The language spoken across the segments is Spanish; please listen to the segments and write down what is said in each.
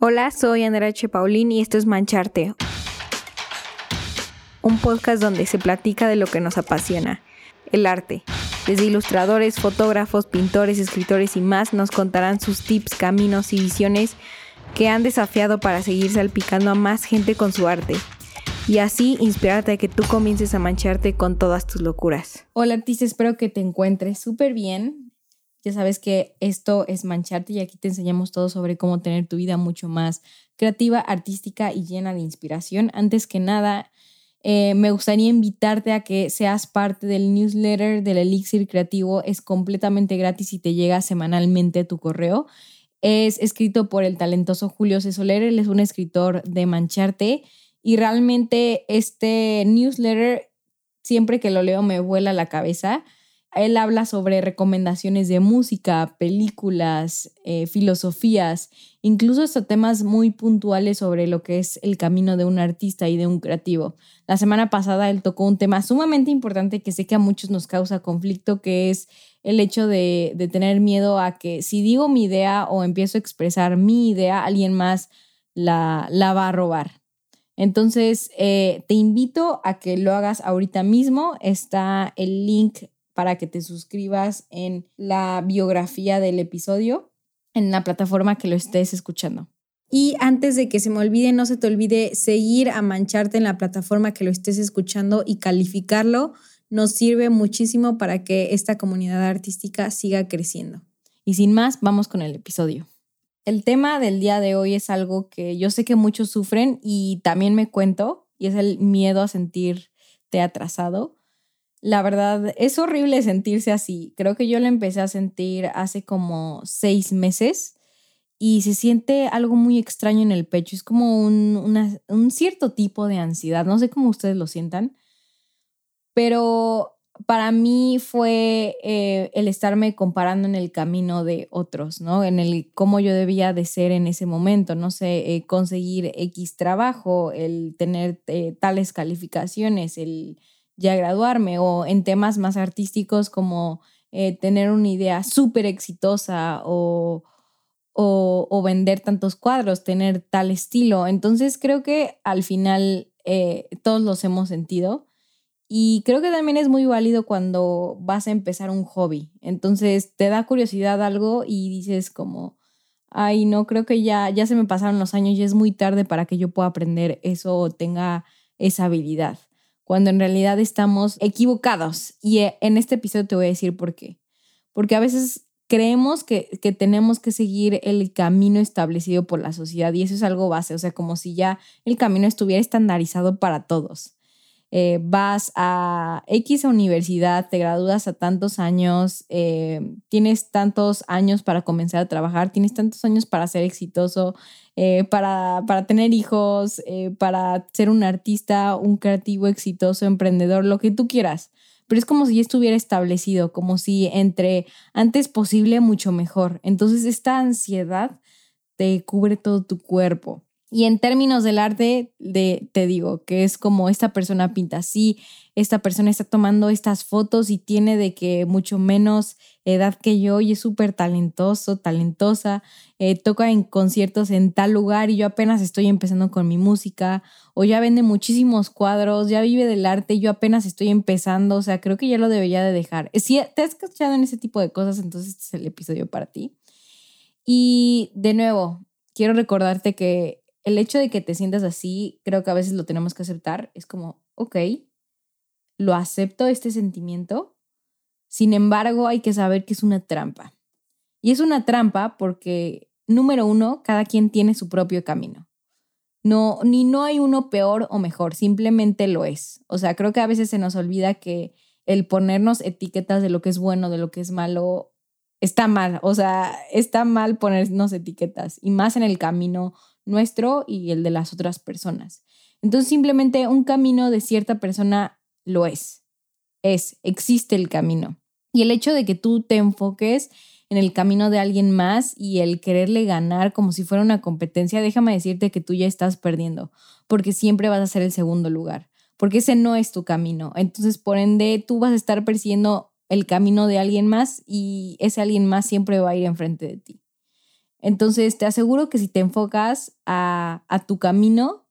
Hola, soy Andrea H. Paulín y esto es Mancharte, un podcast donde se platica de lo que nos apasiona, el arte. Desde ilustradores, fotógrafos, pintores, escritores y más nos contarán sus tips, caminos y visiones que han desafiado para seguir salpicando a más gente con su arte. Y así inspirarte a que tú comiences a mancharte con todas tus locuras. Hola artista, espero que te encuentres súper bien. Ya sabes que esto es Mancharte y aquí te enseñamos todo sobre cómo tener tu vida mucho más creativa, artística y llena de inspiración. Antes que nada, eh, me gustaría invitarte a que seas parte del newsletter del Elixir Creativo. Es completamente gratis y te llega semanalmente tu correo. Es escrito por el talentoso Julio C. Soler. Él es un escritor de Mancharte y realmente este newsletter, siempre que lo leo, me vuela la cabeza él habla sobre recomendaciones de música, películas, eh, filosofías, incluso hasta temas muy puntuales sobre lo que es el camino de un artista y de un creativo. La semana pasada él tocó un tema sumamente importante que sé que a muchos nos causa conflicto, que es el hecho de, tener miedo a que si digo mi idea o empiezo a expresar mi idea, alguien más la, la va a robar. Entonces, eh, te invito a que lo hagas ahorita mismo. Está el link para que te suscribas en la biografía del episodio en la plataforma que lo estés escuchando. Y antes de que se me olvide, no se te olvide seguir a Mancharte en la plataforma que lo estés escuchando y calificarlo. Nos sirve muchísimo para que esta comunidad artística siga creciendo. Y sin más, vamos con el episodio. El tema del día de hoy es algo que yo sé que muchos sufren y también me cuento, y es el miedo a sentirte atrasado. La verdad, es horrible sentirse así. Creo que yo lo empecé a sentir hace como seis meses y se siente algo muy extraño en el pecho. Es como un, un cierto tipo de ansiedad. No sé cómo ustedes lo sientan, pero para mí fue eh, el estarme comparando en el camino de otros, ¿no? En el cómo yo debía de ser en ese momento, no sé, eh, conseguir X trabajo, el tener eh, tales calificaciones, el ya graduarme o en temas más artísticos como eh, tener una idea súper exitosa o, o, vender tantos cuadros, tener tal estilo. Entonces creo que al final eh, todos los hemos sentido y creo que también es muy válido cuando vas a empezar un hobby. Entonces te da curiosidad algo y dices como, ay, no, creo que ya, ya se me pasaron los años y es muy tarde para que yo pueda aprender eso o tenga esa habilidad cuando en realidad estamos equivocados. Y eh, en este episodio te voy a decir por qué. Porque a veces creemos que, que, tenemos que seguir el camino establecido por la sociedad y eso es algo base, o sea, como si ya el camino estuviera estandarizado para todos. Eh, vas a X universidad, te gradúas a tantos años, eh, tienes tantos años para comenzar a trabajar, tienes tantos años para ser exitoso, eh, para, para, tener hijos, para ser un artista, un creativo exitoso, emprendedor, lo que tú quieras. Pero es como si ya estuviera establecido, como si entre antes posible, mucho mejor. Entonces esta ansiedad te cubre todo tu cuerpo. Y en términos del arte, de, te digo que es como esta persona pinta así, esta persona está tomando estas fotos y tiene de que mucho menos edad que yo y es súper talentoso, talentosa, eh, toca en conciertos en tal lugar y yo apenas estoy empezando con mi música, o ya vende muchísimos cuadros, ya vive del arte y yo apenas estoy empezando, o sea, creo que ya lo debería de dejar. Si te has escuchado en ese tipo de cosas, entonces este es el episodio para ti. Y de nuevo, quiero recordarte que el hecho de que te sientas así, creo que a veces lo tenemos que aceptar. Es como, ok, lo acepto este sentimiento. Sin embargo, hay que saber que es una trampa. Y es una trampa porque, número uno, cada quien tiene su propio camino. No, ni no hay uno peor o mejor, simplemente lo es. O sea, creo que a veces se nos olvida que el ponernos etiquetas de lo que es bueno, de lo que es malo, está mal. O sea, está mal ponernos etiquetas y más en el camino nuestro y el de las otras personas. Entonces simplemente un camino de cierta persona lo es. Es, existe el camino. Y el hecho de que tú te enfoques en el camino de alguien más y el quererle ganar como si fuera una competencia, déjame decirte que tú ya estás perdiendo, porque siempre vas a ser el segundo lugar, porque ese no es tu camino. Entonces, por ende, tú vas a estar persiguiendo el camino de alguien más y ese alguien más siempre va a ir enfrente de ti. Entonces te aseguro que si te enfocas a, a tu camino,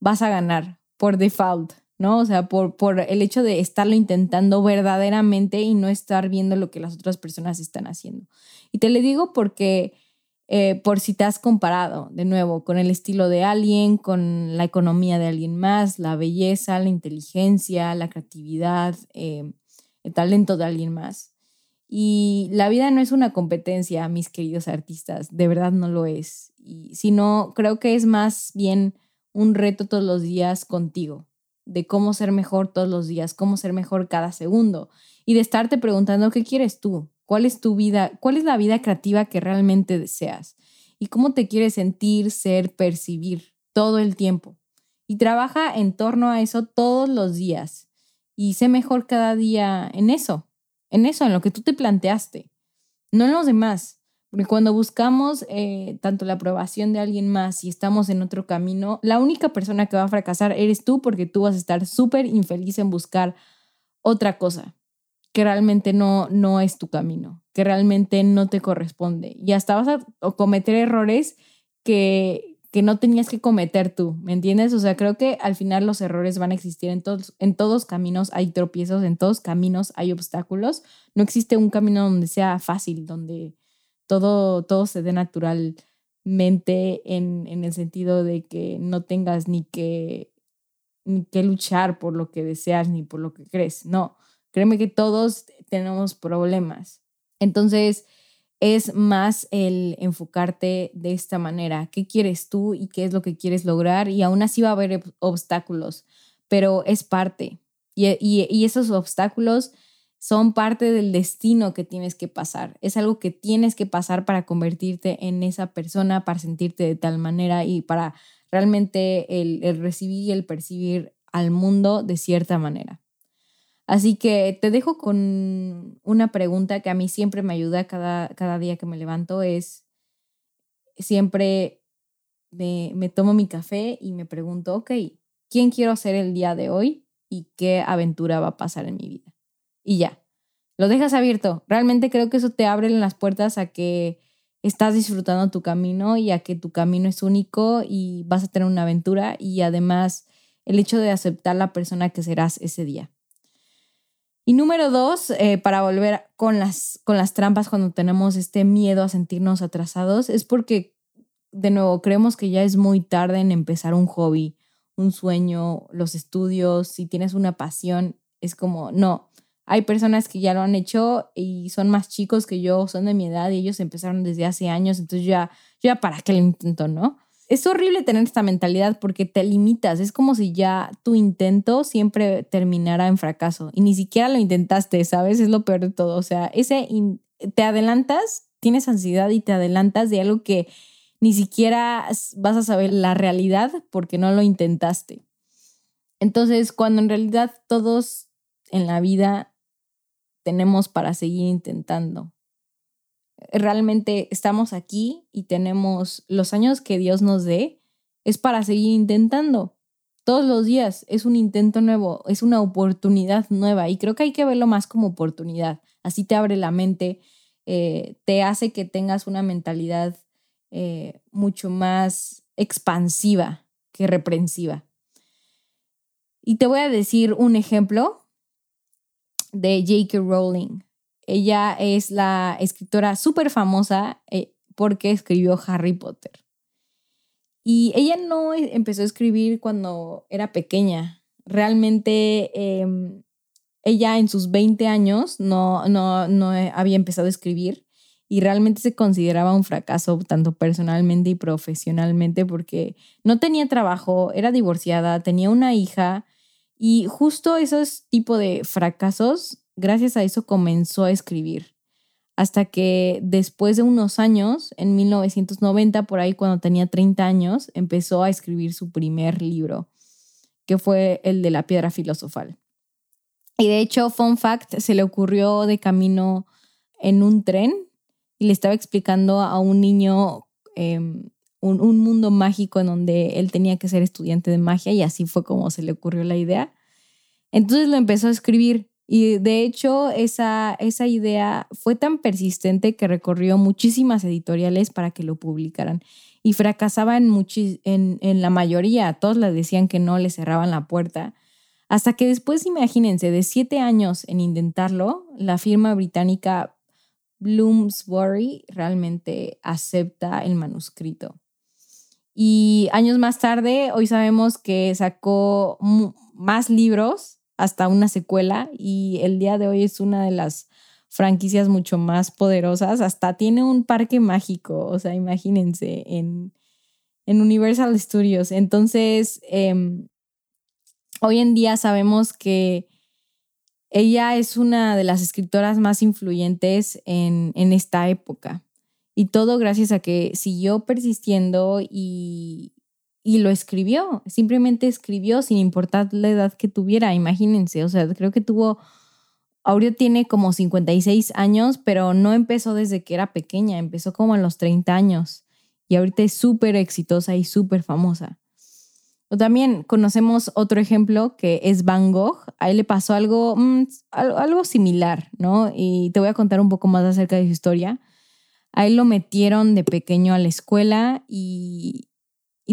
vas a ganar por default, ¿no? O sea, por, por el hecho de estarlo intentando verdaderamente y no estar viendo lo que las otras personas están haciendo. Y te lo digo porque eh, por si te has comparado de nuevo con el estilo de alguien, con la economía de alguien más, la belleza, la inteligencia, la creatividad, eh, el talento de alguien más. Y la vida no es una competencia, mis queridos artistas, de verdad no lo es. Y, sino creo que es más bien un reto todos los días contigo, de cómo ser mejor todos los días, cómo ser mejor cada segundo y de estarte preguntando qué quieres tú, cuál es tu vida, cuál es la vida creativa que realmente deseas y cómo te quieres sentir, ser, percibir todo el tiempo. Y trabaja en torno a eso todos los días y sé mejor cada día en eso, en eso, en lo que tú te planteaste, no en los demás. Porque cuando buscamos eh, tanto la aprobación de alguien más y estamos en otro camino, la única persona que va a fracasar eres tú porque tú vas a estar súper infeliz en buscar otra cosa que realmente no, no es tu camino, que realmente no te corresponde. Y hasta vas a cometer errores que, que no tenías que cometer tú, ¿me entiendes? O sea, creo que al final los errores van a existir en todos, en todos caminos, hay tropiezos, en todos caminos hay obstáculos. No existe un camino donde sea fácil, donde todo, todo se dé naturalmente en, en el sentido de que no tengas ni que, ni que luchar por lo que deseas ni por lo que crees. No, créeme que todos tenemos problemas. Entonces, es más el enfocarte de esta manera. ¿Qué quieres tú y qué es lo que quieres lograr? Y aún así va a haber obstáculos, pero es parte. Y, y, esos obstáculos son parte del destino que tienes que pasar. Es algo que tienes que pasar para convertirte en esa persona, para sentirte de tal manera y para realmente el recibir y el percibir al mundo de cierta manera. Así que te dejo con una pregunta que a mí siempre me ayuda cada, cada día que me levanto, es siempre me, me tomo mi café y me pregunto, ok, ¿quién quiero ser el día de hoy y qué aventura va a pasar en mi vida? Y ya, lo dejas abierto. Realmente creo que eso te abre las puertas a que estás disfrutando tu camino y a que tu camino es único y vas a tener una aventura y además el hecho de aceptar la persona que serás ese día. Y número dos, eh, para volver con las, con las trampas cuando tenemos este miedo a sentirnos atrasados, es porque, de nuevo, creemos que ya es muy tarde en empezar un hobby, un sueño, los estudios, si tienes una pasión, es como, no, hay personas que ya lo han hecho y son más chicos que yo, son de mi edad y ellos empezaron desde hace años, entonces ya, ya para qué lo intento, ¿no? Es horrible tener esta mentalidad porque te limitas. Es como si ya tu intento siempre terminara en fracaso y ni siquiera lo intentaste, ¿sabes? Es lo peor de todo. O sea, ese te adelantas, tienes ansiedad y te adelantas de algo que ni siquiera vas a saber la realidad porque no lo intentaste. Entonces, cuando en realidad todos en la vida tenemos para seguir intentando realmente estamos aquí y tenemos los años que Dios nos dé, es para seguir intentando. Todos los días es un intento nuevo, es una oportunidad nueva y creo que hay que verlo más como oportunidad. Así te abre la mente, eh, te hace que tengas una mentalidad eh, mucho más expansiva que reprensiva. Y te voy a decir un ejemplo de J.K. Rowling. Ella es la escritora súper famosa eh, porque escribió Harry Potter. Y ella no e, empezó a escribir cuando era pequeña. Realmente em, ella en sus 20 años no, no, no había empezado a escribir y realmente se consideraba un fracaso tanto personalmente y profesionalmente porque no tenía trabajo, era divorciada, tenía una hija y justo esos tipos de fracasos gracias a eso comenzó a escribir. Hasta que después de unos años, en 1990, por ahí cuando tenía 30 años, empezó a escribir su primer libro, que fue el de la piedra filosofal. Y de hecho, fun fact, se le ocurrió de camino en un tren y le estaba explicando a un niño em, un, un, mundo mágico en donde él tenía que ser estudiante de magia y así fue como se le ocurrió la idea. Entonces lo empezó a escribir Y de hecho, esa, esa idea fue tan persistente que recorrió muchísimas editoriales para que lo publicaran. Y fracasaba en, en, en la mayoría. Todos le decían que no, le cerraban la puerta. Hasta que después, imagínense, de siete años en intentarlo, la firma británica Bloomsbury realmente acepta el manuscrito. Y años más tarde, hoy sabemos que sacó más libros, hasta una secuela, y el día de hoy es una de las franquicias mucho más poderosas. Hasta tiene un parque mágico, o sea, imagínense, en, en Universal Studios. Entonces, em, hoy en día sabemos que ella es una de las escritoras más influyentes en, en esta época. Y todo gracias a que siguió persistiendo y, y lo escribió. Simplemente escribió sin importar la edad que tuviera, imagínense. O sea, creo que tuvo, Aureo tiene como 56 años, pero no empezó desde que era pequeña, empezó como a los 30 años. Y ahorita es súper exitosa y súper famosa. O también conocemos otro ejemplo que es Van Gogh. A él le pasó algo, mm, algo similar, ¿no? Y te voy a contar un poco más acerca de su historia. A él lo metieron de pequeño a la escuela y,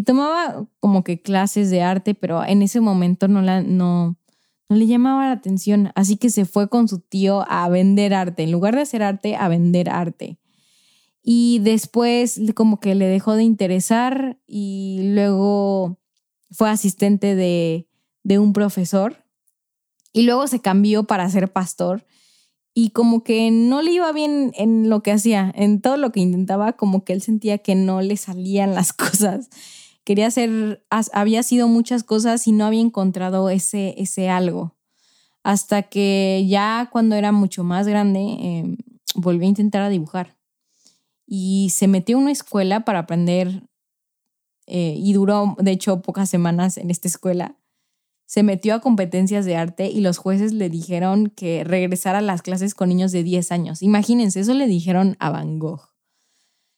tomaba como que clases de arte, pero en ese momento no, la, no, no le llamaba la atención. Así que se fue con su tío a vender arte. En lugar de hacer arte, a vender arte. Y después como que le dejó de interesar y luego fue asistente de, de un profesor y luego se cambió para ser pastor y como que no le iba bien en lo que hacía, en todo lo que intentaba, como que él sentía que no le salían las cosas. Quería hacer, había sido muchas cosas y no había encontrado ese, ese algo. Hasta que ya cuando era mucho más grande, eh, volví a intentar a dibujar. Y se metió a una escuela para aprender eh, y duró, de hecho, pocas semanas en esta escuela se metió a competencias de arte y los jueces le dijeron que regresara a las clases con niños de 10 años. Imagínense, eso le dijeron a Van Gogh.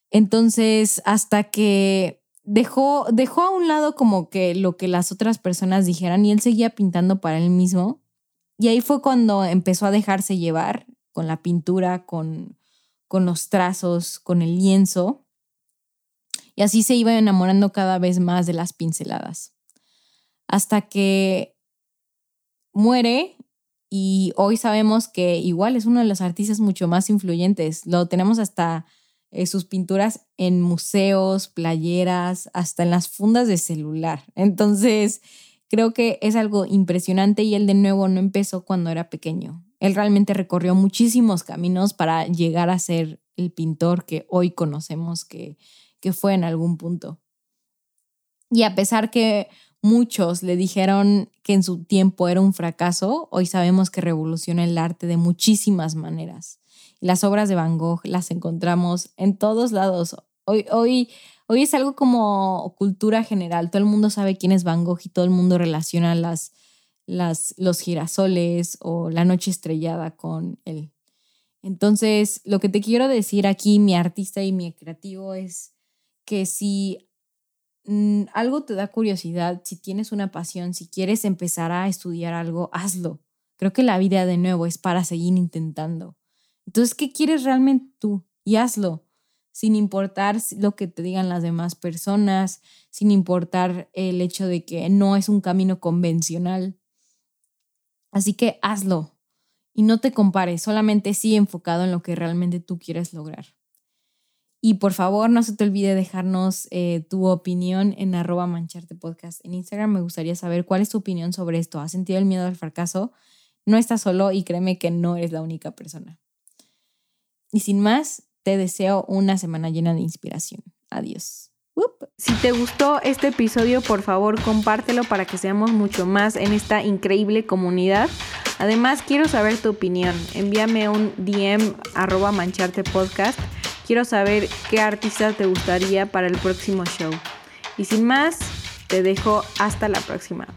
Entonces, hasta que dejó, dejó a un lado como que lo que las otras personas dijeran y él seguía pintando para él mismo. Y ahí fue cuando empezó a dejarse llevar con la pintura, con, con los trazos, con el lienzo. Y así se iba enamorando cada vez más de las pinceladas hasta que muere y hoy sabemos que igual es uno de los artistas mucho más influyentes. Lo tenemos hasta eh, sus pinturas en museos, playeras, hasta en las fundas de celular. Entonces, creo que es algo impresionante y él de nuevo no empezó cuando era pequeño. Él realmente recorrió muchísimos caminos para llegar a ser el pintor que hoy conocemos que, que fue en algún punto. Y a pesar que muchos le dijeron que en su tiempo era un fracaso, hoy sabemos que revoluciona el arte de muchísimas maneras. Las obras de Van Gogh las encontramos en todos lados. Hoy, hoy, hoy es algo como cultura general. Todo el mundo sabe quién es Van Gogh y todo el mundo relaciona las, las, los girasoles o la noche estrellada con él. Entonces, lo que te quiero decir aquí, mi artista y mi creativo, es que si Mm, algo te da curiosidad, si tienes una pasión, si quieres empezar a estudiar algo, hazlo. Creo que la vida de nuevo es para seguir intentando. Entonces, ¿qué quieres realmente tú? Y hazlo, sin importar lo que te digan las demás personas, sin importar el hecho de que no es un camino convencional. Así que hazlo y no te compares, solamente sí enfocado en lo que realmente tú quieres lograr. Y por favor, no se te olvide dejarnos eh, tu opinión en arroba mancharte en Instagram. Me gustaría saber cuál es tu opinión sobre esto. ¿Has sentido el miedo al fracaso? No estás solo y créeme que no eres la única persona. Y sin más, te deseo una semana llena de inspiración. Adiós. Si te gustó este episodio, por favor compártelo para que seamos mucho más en esta increíble comunidad. Además, quiero saber tu opinión. Envíame un DM arroba mancharte podcast Quiero saber qué artista te gustaría para el próximo show. Y sin más, te dejo hasta la próxima.